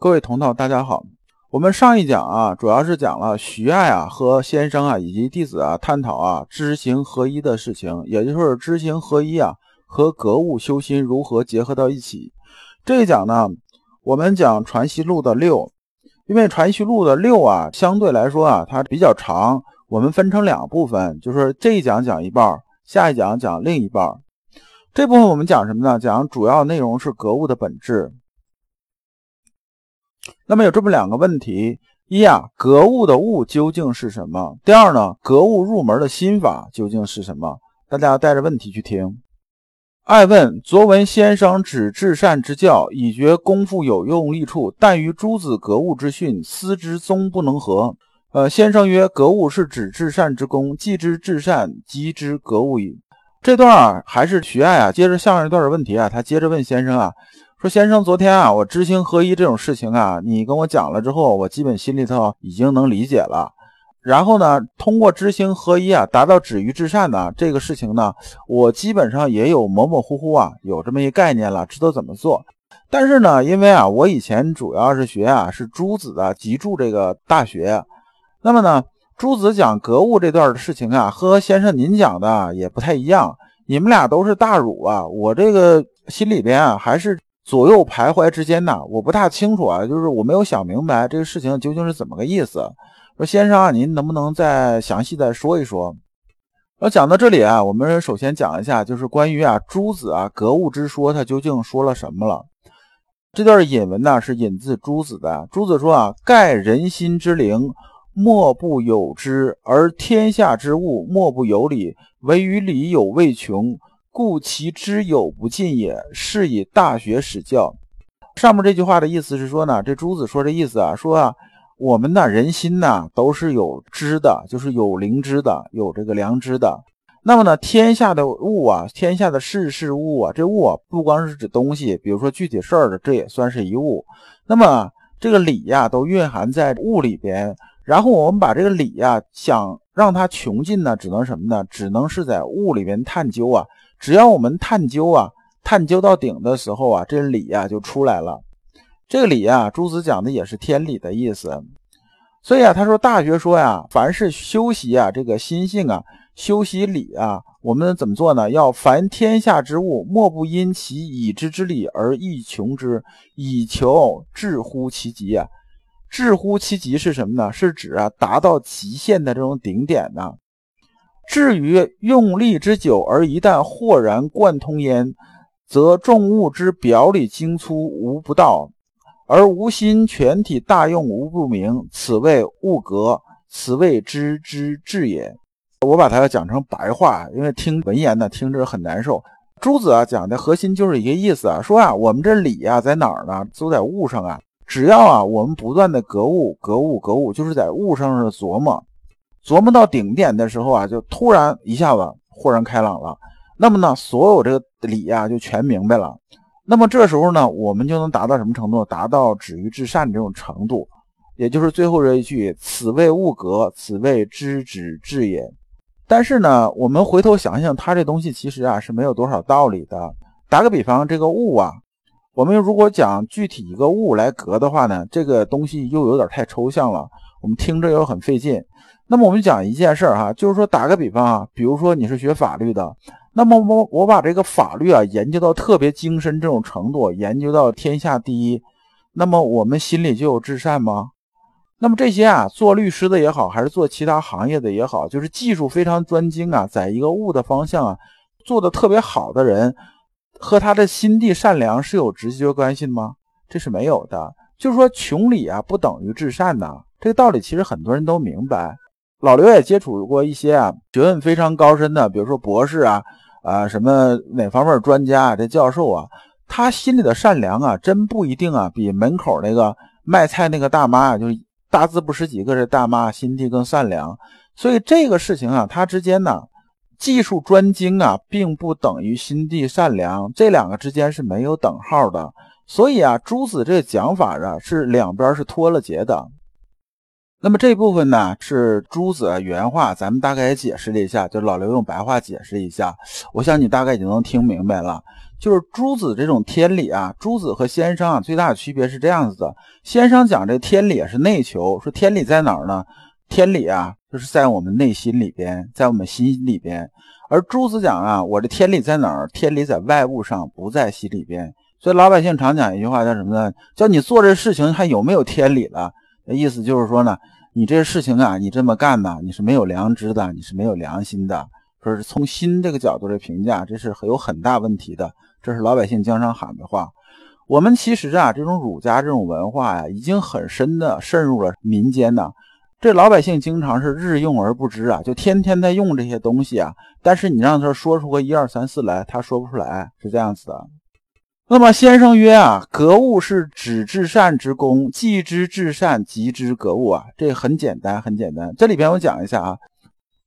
各位同道，大家好。我们上一讲啊，主要是讲了徐爱啊和先生啊以及弟子啊探讨啊知行合一的事情，也就是知行合一啊和格物修心如何结合到一起。这一讲呢，我们讲《传习录》的六，因为《传习录》的六啊相对来说啊它比较长，我们分成两部分，就是这一讲讲一半，下一讲讲另一半。这部分我们讲什么呢？讲主要内容是格物的本质。那么有这么两个问题：一啊，格物的物究竟是什么？第二呢，格物入门的心法究竟是什么？大家带着问题去听。爱问：昨闻先生指至善之教，已觉功夫有用利处，但于诸子格物之训，思之终不能合。呃，先生曰：格物是指至善之功，既知至善，即知格物矣。这段啊，还是徐爱啊，接着下面一段的问题啊，他接着问先生啊。说先生，昨天啊，我知行合一这种事情啊，你跟我讲了之后，我基本心里头已经能理解了。然后呢，通过知行合一啊，达到止于至善呢，这个事情呢，我基本上也有模模糊糊啊，有这么一概念了，知道怎么做。但是呢，因为啊，我以前主要是学啊，是朱子的集注这个大学，那么呢，朱子讲格物这段的事情啊，和先生您讲的也不太一样。你们俩都是大儒啊，我这个心里边啊，还是。左右徘徊之间呢，我不大清楚啊，就是我没有想明白这个事情究竟是怎么个意思。说先生啊，您能不能再详细再说一说？那讲到这里啊，我们首先讲一下，就是关于啊朱子啊格物之说，他究竟说了什么了？这段引文呢是引自朱子的。朱子说啊，盖人心之灵，莫不有之；而天下之物，莫不有理。唯于理有未穷。故其知有不尽也，是以大学始教。上面这句话的意思是说呢，这朱子说这意思啊，说啊，我们呢人心呢都是有知的，就是有灵知的，有这个良知的。那么呢，天下的物啊，天下的事事物啊，这物啊不光是指东西，比如说具体事儿的，这也算是一物。那么这个理呀，都蕴含在物里边。然后我们把这个理呀，想让它穷尽呢，只能什么呢？只能是在物里边探究啊。只要我们探究啊，探究到顶的时候啊，这理呀就出来了。这个理呀，朱子讲的也是天理的意思。所以啊，他说《大学》说呀，凡是修习啊这个心性啊，修习理啊，我们怎么做呢？要凡天下之物，莫不因其已知之理而欲穷之，以求至乎其极啊。至乎其极是什么呢？是指啊达到极限的这种顶点呢。至于用力之久，而一旦豁然贯通焉，则众物之表里精粗无不到，而无心全体大用无不明。此谓物格，此谓知之至也。我把它要讲成白话，因为听文言呢听着很难受。朱子啊讲的核心就是一个意思啊，说啊我们这理啊在哪儿呢？都在物上啊。只要啊我们不断的格物格物格物，就是在物上是琢磨。琢磨到顶点的时候啊，就突然一下子豁然开朗了。那么呢，所有这个理呀就全明白了。那么这时候呢，我们就能达到什么程度？达到止于至善这种程度，也就是最后这一句：“此谓物格，此谓知止至也。”但是呢，我们回头想想，它这东西其实啊是没有多少道理的。打个比方，这个物啊，我们如果讲具体一个物来格的话呢，这个东西又有点太抽象了，我们听着又很费劲。那么我们讲一件事儿哈，就是说打个比方啊，比如说你是学法律的，那么我我把这个法律啊研究到特别精深这种程度，研究到天下第一，那么我们心里就有至善吗？那么这些啊，做律师的也好，还是做其他行业的也好，就是技术非常专精啊，在一个物的方向啊做的特别好的人，和他的心地善良是有直接关系的吗？这是没有的。就是说穷理啊不等于至善呐，这个道理其实很多人都明白。老刘也接触过一些啊学问非常高深的，比如说博士啊，啊什么哪方面专家啊，这教授啊，他心里的善良啊，真不一定啊，比门口那个卖菜那个大妈啊，就是大字不识几个这大妈心地更善良。所以这个事情啊，它之间呢，技术专精啊，并不等于心地善良，这两个之间是没有等号的。所以啊，朱子这个讲法啊，是两边是脱了节的。那么这部分呢是朱子原话，咱们大概解释了一下，就老刘用白话解释一下，我想你大概已经能听明白了。就是诸子这种天理啊，诸子和先生啊最大的区别是这样子的：先生讲这天理是内求，说天理在哪儿呢？天理啊，就是在我们内心里边，在我们心里边。而诸子讲啊，我的天理在哪儿？天理在外物上，不在心里边。所以老百姓常讲一句话，叫什么呢？叫你做这事情还有没有天理了？意思就是说呢，你这事情啊，你这么干呢，你是没有良知的，你是没有良心的。说是从心这个角度来评价，这是有很大问题的。这是老百姓经常喊的话。我们其实啊，这种儒家这种文化呀，已经很深的渗入了民间呢。这老百姓经常是日用而不知啊，就天天在用这些东西啊。但是你让他说出个一二三四来，他说不出来，是这样子的。那么先生曰啊，格物是指至善之功，既知至善，即知格物啊。这很简单，很简单。这里边我讲一下啊，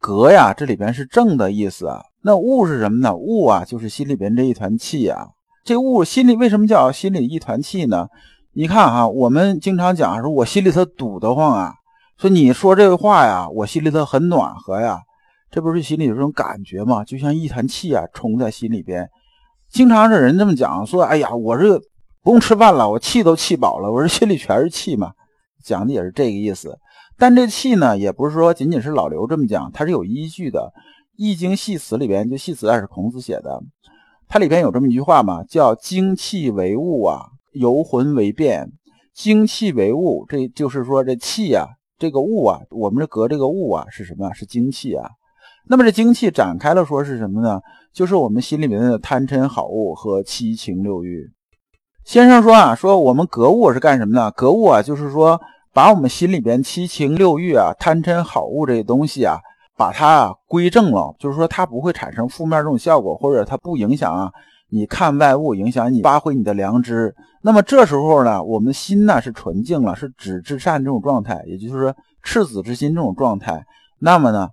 格呀，这里边是正的意思啊。那物是什么呢？物啊，就是心里边这一团气啊。这物心里为什么叫心里一团气呢？你看哈，我们经常讲说，我心里头堵得慌啊。说你说这个话呀，我心里头很暖和呀，这不是心里有这种感觉吗？就像一团气啊，冲在心里边。经常是人这么讲，说哎呀，我这不用吃饭了，我气都气饱了，我这心里全是气嘛。讲的也是这个意思。但这气呢，也不是说仅仅是老刘这么讲，它是有依据的。《易经系辞》里边，就系辞啊是孔子写的，它里边有这么一句话嘛，叫“精气为物啊，游魂为变”。精气为物，这就是说这气呀。这个物啊，我们这隔这个物啊是什么？是精气啊。那么这精气展开了说是什么呢？就是我们心里面的贪嗔好恶和七情六欲。先生说啊，说我们格物是干什么呢？格物啊，就是说把我们心里边七情六欲啊、贪嗔好恶这些东西啊，把它归正了，就是说它不会产生负面这种效果，或者它不影响啊。你看外物影响你发挥你的良知，那么这时候呢，我们心呢是纯净了，是止至善这种状态，也就是说赤子之心这种状态。那么呢，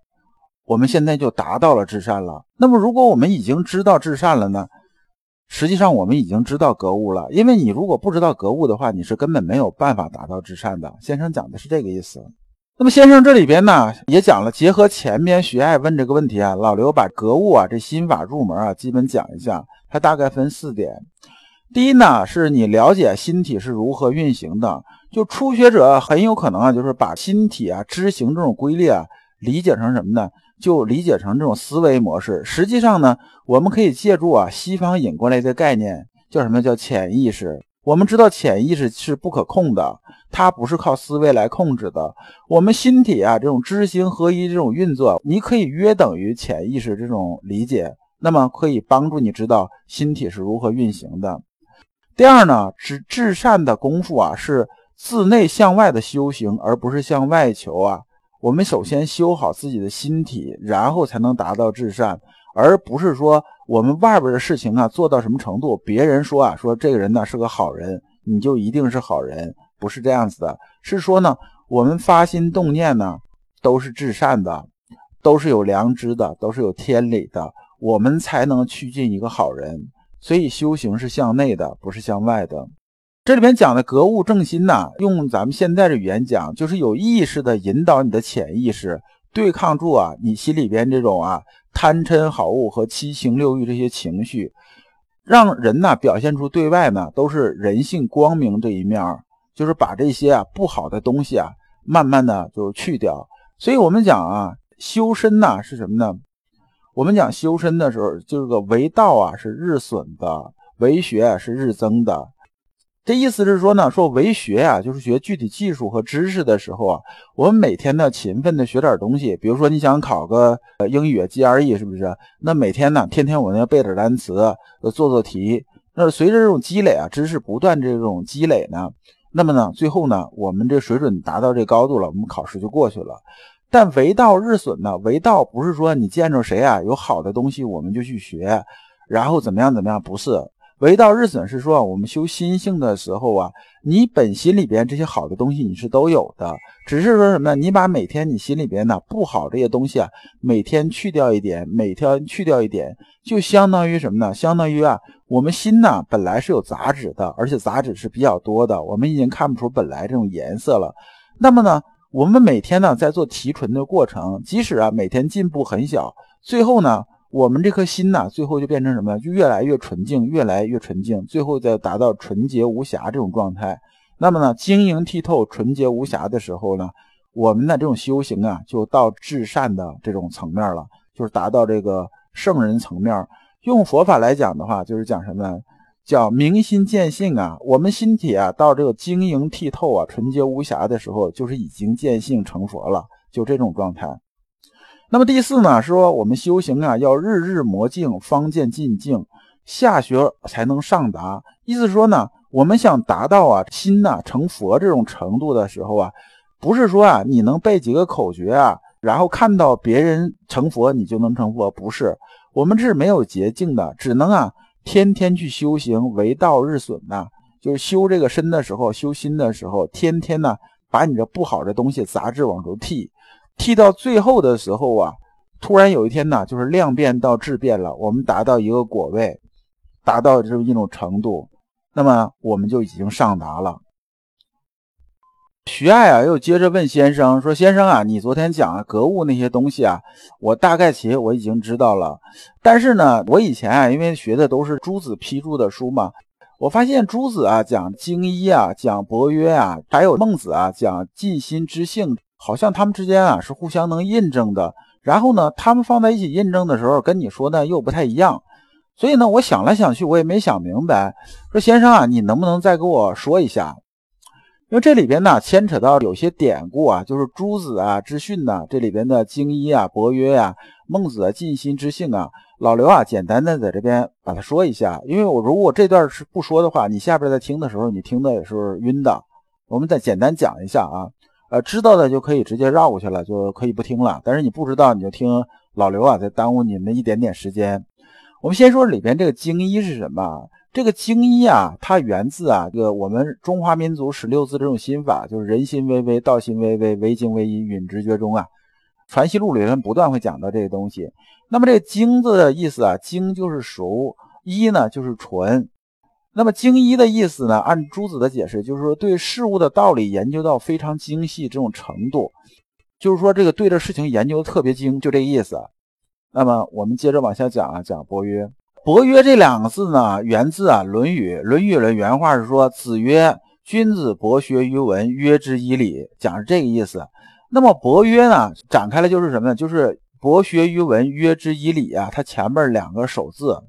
我们现在就达到了至善了。那么如果我们已经知道至善了呢，实际上我们已经知道格物了。因为你如果不知道格物的话，你是根本没有办法达到至善的。先生讲的是这个意思。那么先生这里边呢也讲了，结合前面徐爱问这个问题啊，老刘把格物啊这心法入门啊基本讲一下。它大概分四点，第一呢，是你了解心体是如何运行的。就初学者很有可能啊，就是把心体啊知行这种规律啊理解成什么呢？就理解成这种思维模式。实际上呢，我们可以借助啊西方引过来的概念，叫什么叫潜意识？我们知道潜意识是不可控的，它不是靠思维来控制的。我们心体啊这种知行合一这种运作，你可以约等于潜意识这种理解。那么可以帮助你知道心体是如何运行的。第二呢，是至善的功夫啊，是自内向外的修行，而不是向外求啊。我们首先修好自己的心体，然后才能达到至善，而不是说我们外边的事情啊做到什么程度，别人说啊说这个人呢是个好人，你就一定是好人，不是这样子的。是说呢，我们发心动念呢都是至善的，都是有良知的，都是有天理的。我们才能趋近一个好人，所以修行是向内的，不是向外的。这里边讲的格物正心呐，用咱们现在的语言讲，就是有意识的引导你的潜意识，对抗住啊你心里边这种啊贪嗔好恶和七情六欲这些情绪，让人呢表现出对外呢都是人性光明这一面，就是把这些啊不好的东西啊慢慢的就去掉。所以我们讲啊修身呐是什么呢？我们讲修身的时候，就是个为道啊，是日损的；为学是日增的。这意思是说呢，说为学啊，就是学具体技术和知识的时候啊，我们每天呢勤奋的学点东西。比如说你想考个英语 GRE，是不是？那每天呢，天天我们要背点单词，做做题。那随着这种积累啊，知识不断这种积累呢，那么呢，最后呢，我们这水准达到这高度了，我们考试就过去了。但为道日损呢？为道不是说你见着谁啊有好的东西我们就去学，然后怎么样怎么样？不是唯道日损是说我们修心性的时候啊，你本心里边这些好的东西你是都有的，只是说什么呢？你把每天你心里边的不好这些东西啊，每天去掉一点，每天去掉一点，就相当于什么呢？相当于啊，我们心呢本来是有杂质的，而且杂质是比较多的，我们已经看不出本来这种颜色了。那么呢？我们每天呢在做提纯的过程，即使啊每天进步很小，最后呢我们这颗心呐，最后就变成什么？就越来越纯净，越来越纯净，最后再达到纯洁无瑕这种状态。那么呢，晶莹剔透、纯洁无瑕的时候呢，我们的这种修行啊，就到至善的这种层面了，就是达到这个圣人层面。用佛法来讲的话，就是讲什么呢？叫明心见性啊。我们心体啊，到这个晶莹剔透啊、纯洁无瑕的时候，就是已经见性成佛了，就这种状态。那么第四呢，说我们修行啊，要日日磨净，方见进境，下学才能上达。意思说呢，我们想达到啊心呐成佛这种程度的时候啊，不是说啊你能背几个口诀啊，然后看到别人成佛你就能成佛，不是。我们这是没有捷径的，只能啊天天去修行，为道日损呐。就是修这个身的时候，修心的时候，天天呢把你这不好的东西杂质往出剔。剃到最后的时候啊，突然有一天呢，就是量变到质变了，我们达到一个果位，达到这么一种程度，那么我们就已经上达了。徐爱啊，又接着问先生说：“先生啊，你昨天讲格物那些东西啊，我大概其实我已经知道了，但是呢，我以前啊，因为学的都是诸子批注的书嘛，我发现诸子啊讲经一啊，讲伯约啊，还有孟子啊讲尽心知性。”好像他们之间啊是互相能印证的，然后呢，他们放在一起印证的时候，跟你说呢又不太一样，所以呢，我想来想去，我也没想明白。说先生啊，你能不能再给我说一下？因为这里边呢牵扯到有些典故啊，就是诸子啊之训呐，这里边的经一啊、伯约呀、孟子啊、尽心之性啊，老刘啊，简单的在这边把它说一下。因为我如果这段是不说的话，你下边在听的时候，你听的也是晕的。我们再简单讲一下啊。呃，知道的就可以直接绕过去了，就可以不听了。但是你不知道，你就听老刘啊，在耽误你们一点点时间。我们先说里边这个经一是什么？这个经一啊，它源自啊，这个我们中华民族十六字这种心法，就是人心微微，道心微微，唯精唯一，允直觉中啊。传习录里面不断会讲到这个东西。那么这个经字的意思啊，经就是熟，一呢就是纯。那么精一的意思呢？按朱子的解释，就是说对事物的道理研究到非常精细这种程度，就是说这个对这事情研究特别精，就这个意思。那么我们接着往下讲啊，讲伯约。伯约这两个字呢，源自啊《论语》。《论语》的原话是说：“子曰：君子博学于文，约之以礼。”讲是这个意思。那么伯约呢，展开了就是什么呢？就是博学于文，约之以礼啊。它前面两个首字。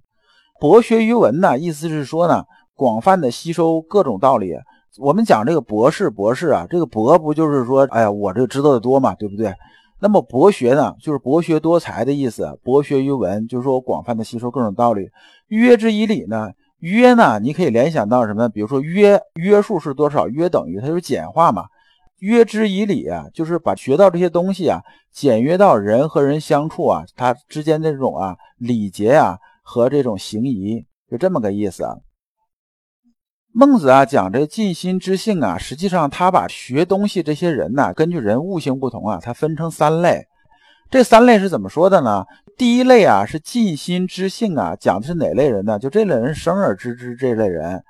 博学于文呢，意思是说呢，广泛的吸收各种道理。我们讲这个博士，博士啊，这个博不就是说，哎呀，我这知道的多嘛，对不对？那么博学呢，就是博学多才的意思。博学于文，就是说广泛的吸收各种道理。约之以礼呢，约呢，你可以联想到什么？比如说约约数是多少？约等于它就是简化嘛。约之以礼啊，就是把学到这些东西啊，简约到人和人相处啊，它之间的这种啊礼节啊。和这种行仪就这么个意思啊。孟子啊讲这尽心知性啊，实际上他把学东西这些人呢，根据人物性不同啊，他分成三类。这三类是怎么说的呢？第一类啊是尽心知性啊，讲的是哪类人呢？就这类人生而知之这类人，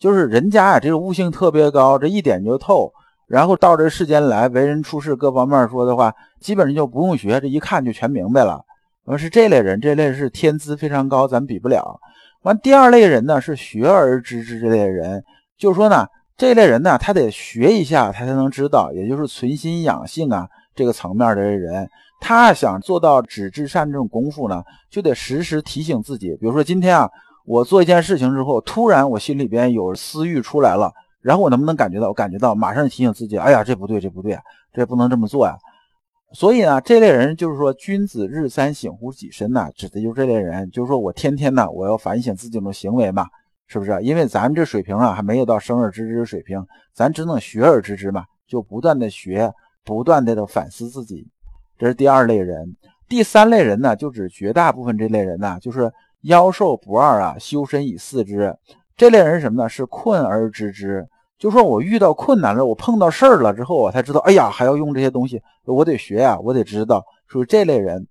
就是人家啊这个悟性特别高，这一点就透，然后到这世间来为人处事各方面说的话，基本上就不用学，这一看就全明白了。那么是这类人，这类是天资非常高，咱比不了。完，第二类人呢是学而知之这类人，就是说呢，这类人呢他得学一下，他才能知道，也就是存心养性啊这个层面的人，他想做到止至善这种功夫呢，就得时时提醒自己。比如说今天啊，我做一件事情之后，突然我心里边有私欲出来了，然后我能不能感觉到？我感觉到，马上提醒自己，哎呀，这不对，这不对，这不能这么做呀。所以呢，这类人就是说，君子日三省乎己身呐，指的就是这类人，就是说我天天呢，我要反省自己的行为嘛，是不是？因为咱们这水平啊，还没有到生而知之水平，咱只能学而知之嘛，就不断的学，不断的的反思自己，这是第二类人。第三类人呢，就指绝大部分这类人呢，就是妖兽不二啊，修身以四之。这类人什么呢？是困而知之。就说我遇到困难了，我碰到事儿了之后，我才知道，哎呀，还要用这些东西，我得学呀，我得知道，属于这类人。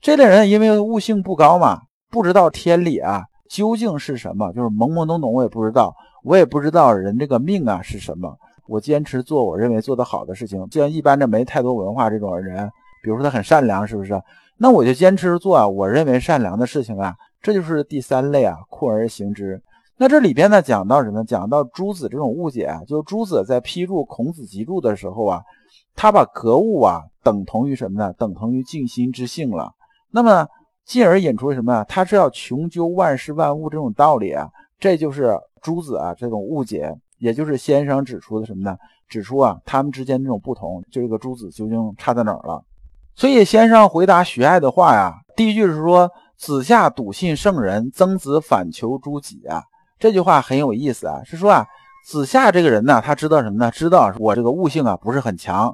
这类人因为悟性不高嘛，不知道天理啊究竟是什么，就是懵懵懂懂，我也不知道，我也不知道人这个命啊是什么。我坚持做我认为做得好的事情。既然一般的没太多文化这种人，比如说他很善良，是不是？那我就坚持做啊，我认为善良的事情啊，这就是第三类啊，酷而行之。那这里边呢，讲到什么？讲到朱子这种误解啊，就是朱子在批注孔子集注的时候啊，他把格物啊等同于什么呢？等同于静心之性了。那么进而引出什么？他是要穷究万事万物这种道理啊，这就是朱子啊这种误解，也就是先生指出的什么呢？指出啊他们之间这种不同，就这个朱子究竟差在哪儿了？所以先生回答徐爱的话呀，第一句是说：“子夏笃信圣人，曾子反求诸己啊。”这句话很有意思啊，是说啊，子夏这个人呢，他知道什么呢？知道我这个悟性啊不是很强。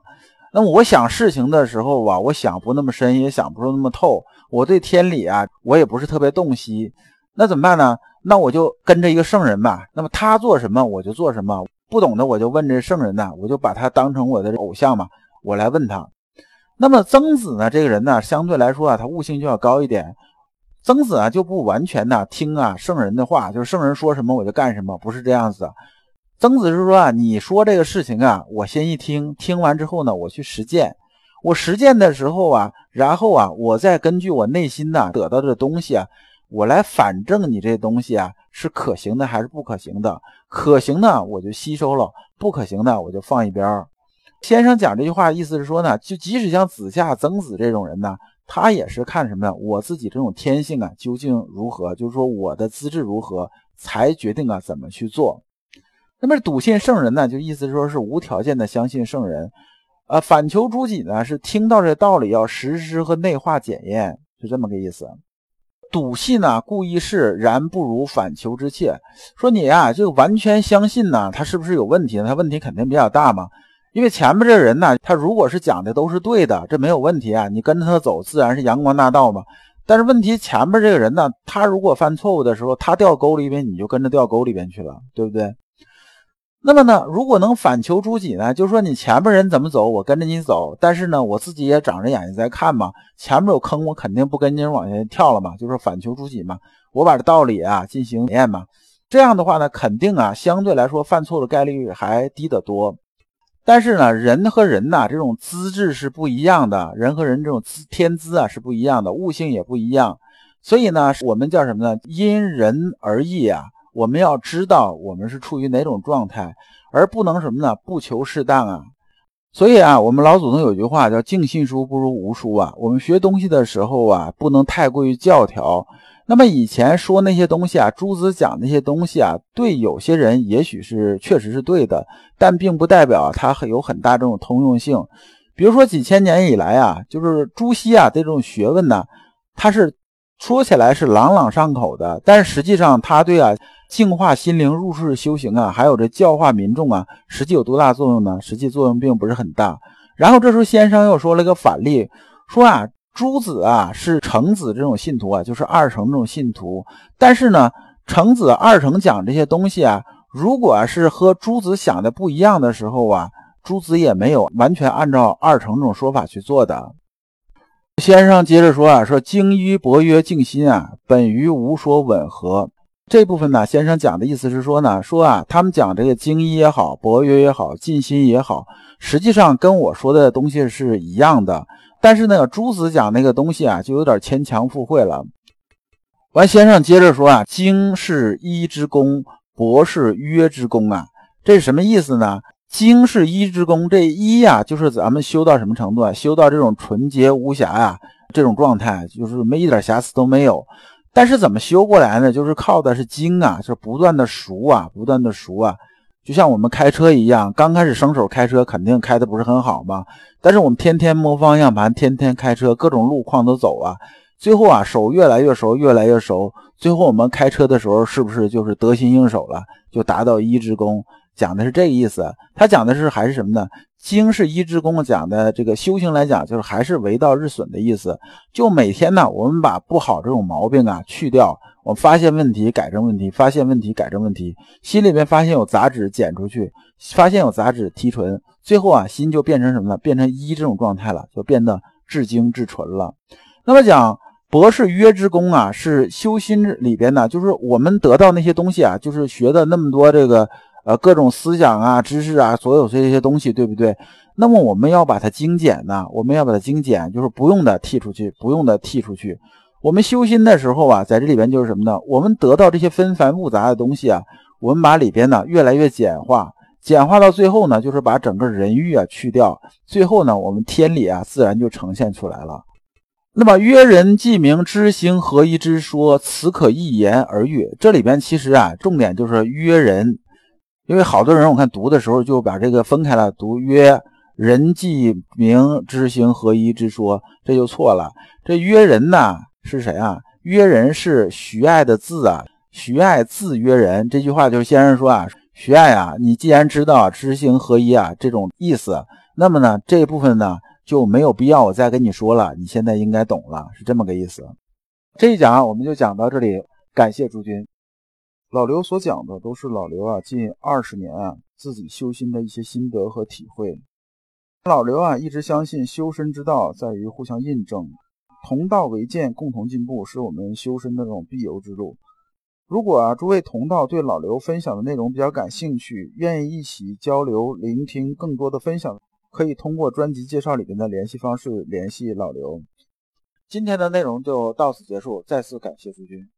那么我想事情的时候啊，我想不那么深，也想不出那么透。我对天理啊，我也不是特别洞悉。那怎么办呢？那我就跟着一个圣人吧。那么他做什么，我就做什么。不懂的我就问这圣人呢，我就把他当成我的偶像嘛，我来问他。那么曾子呢？这个人呢，相对来说啊，他悟性就要高一点。曾子啊，就不完全呢听啊圣人的话，就是圣人说什么我就干什么，不是这样子。曾子是说啊，你说这个事情啊，我先一听，听完之后呢，我去实践。我实践的时候啊，然后啊，我再根据我内心呢得到的东西啊，我来反证你这东西啊是可行的还是不可行的。可行呢，我就吸收了；不可行的，我就放一边。先生讲这句话，意思是说呢，就即使像子夏、曾子这种人呢，他也是看什么呀？我自己这种天性啊，究竟如何？就是说我的资质如何，才决定啊怎么去做。那么笃信圣人呢，就意思说是无条件的相信圣人。呃，反求诸己呢，是听到这道理要实施和内化检验，是这么个意思。笃信呢，故意是然不如反求之切。说你呀，就完全相信呢，他是不是有问题呢？他问题肯定比较大嘛。因为前面这个人呢，他如果是讲的都是对的，这没有问题啊，你跟着他走，自然是阳光大道嘛。但是问题前面这个人呢，他如果犯错误的时候，他掉沟里边，你就跟着掉沟里边去了，对不对？那么呢，如果能反求诸己呢，就是说你前面人怎么走，我跟着你走，但是呢，我自己也长着眼睛在看嘛，前面有坑，我肯定不跟您往下跳了嘛，就是反求诸己嘛，我把这道理啊进行检验嘛。这样的话呢，肯定啊，相对来说犯错的概率还低得多。但是呢，人和人呐，这种资质是不一样的，人和人这种资天资啊是不一样的，悟性也不一样。所以呢，我们叫什么呢？因人而异啊。我们要知道我们是处于哪种状态，而不能什么呢？不求适当啊。所以啊，我们老祖宗有句话叫“尽信书不如无书”啊。我们学东西的时候啊，不能太过于教条。那么以前说那些东西啊，朱子讲那些东西啊，对有些人也许是确实是对的，但并不代表它很有很大这种通用性。比如说几千年以来啊，就是朱熹啊这种学问呢，他是说起来是朗朗上口的，但是实际上他对啊净化心灵、入世修行啊，还有这教化民众啊，实际有多大作用呢？实际作用并不是很大。然后这时候先生又说了个反例，说啊。朱子啊，是程子这种信徒啊，就是二程这种信徒。但是呢，程子、二程讲这些东西啊，如果是和朱子想的不一样的时候啊，朱子也没有完全按照二程这种说法去做的。先生接着说啊，说精于博约静心啊，本与无所吻合。这部分呢，先生讲的意思是说呢，说啊，他们讲这个精一也好，博约也好，静心也好，实际上跟我说的东西是一样的。但是呢，朱子讲那个东西啊，就有点牵强附会了。完，先生接着说啊，经是一之功，博是约之功啊，这是什么意思呢？经是一之功，这一呀，就是咱们修到什么程度啊？修到这种纯洁无瑕呀，这种状态，就是没一点瑕疵都没有。但是怎么修过来呢？就是靠的是精啊，就是不断的熟啊，不断的熟啊。就像我们开车一样，刚开始生手开车，肯定开的不是很好嘛。但是我们天天摸方向盘，天天开车，各种路况都走啊。最后啊，手越来越熟，越来越熟。最后我们开车的时候，是不是就是得心应手了？就达到一之功。讲的是这个意思。他讲的是还是什么呢？经是一之功，讲的这个修行来讲，就是还是为道日损的意思。就每天呢，我们把不好这种毛病啊去掉。我发现问题，改正问题；发现问题，改正问题。心里面发现有杂质，剪出去；发现有杂质，提纯。最后啊，心就变成什么呢？变成一这种状态了，就变得至精至纯了。那么讲博士约之功啊，是修心里边呢，就是我们得到那些东西啊，就是学的那么多这个呃各种思想啊、知识啊，所有这些东西，对不对？那么我们要把它精简呢？我们要把它精简，就是不用的剔出去，不用的剔出去。我们修心的时候啊，在这里边就是什么呢？我们得到这些纷繁复杂的东西啊，我们把里边呢越来越简化，简化到最后呢，就是把整个人欲啊去掉，最后呢，我们天理啊自然就呈现出来了。那么约人即明知行合一之说，此可一言而喻。这里边其实啊，重点就是约人，因为好多人我看读的时候就把这个分开了读约。人即明知行合一之说，这就错了。这约人呢是谁啊？约人是徐爱的字啊。徐爱字约人，这句话就是先生说啊，徐爱啊，你既然知道知行合一啊这种意思，那么呢这部分呢就没有必要我再跟你说了，你现在应该懂了，是这么个意思。这一讲我们就讲到这里，感谢诸君。老刘所讲的都是老刘啊近二十年啊自己修心的一些心得和体会。老刘啊，一直相信修身之道在于互相印证，同道为鉴，共同进步，是我们修身的这种必由之路。如果啊，诸位同道对老刘分享的内容比较感兴趣，愿意一起交流、聆听更多的分享，可以通过专辑介绍里面的联系方式联系老刘。今天的内容就到此结束，再次感谢诸君。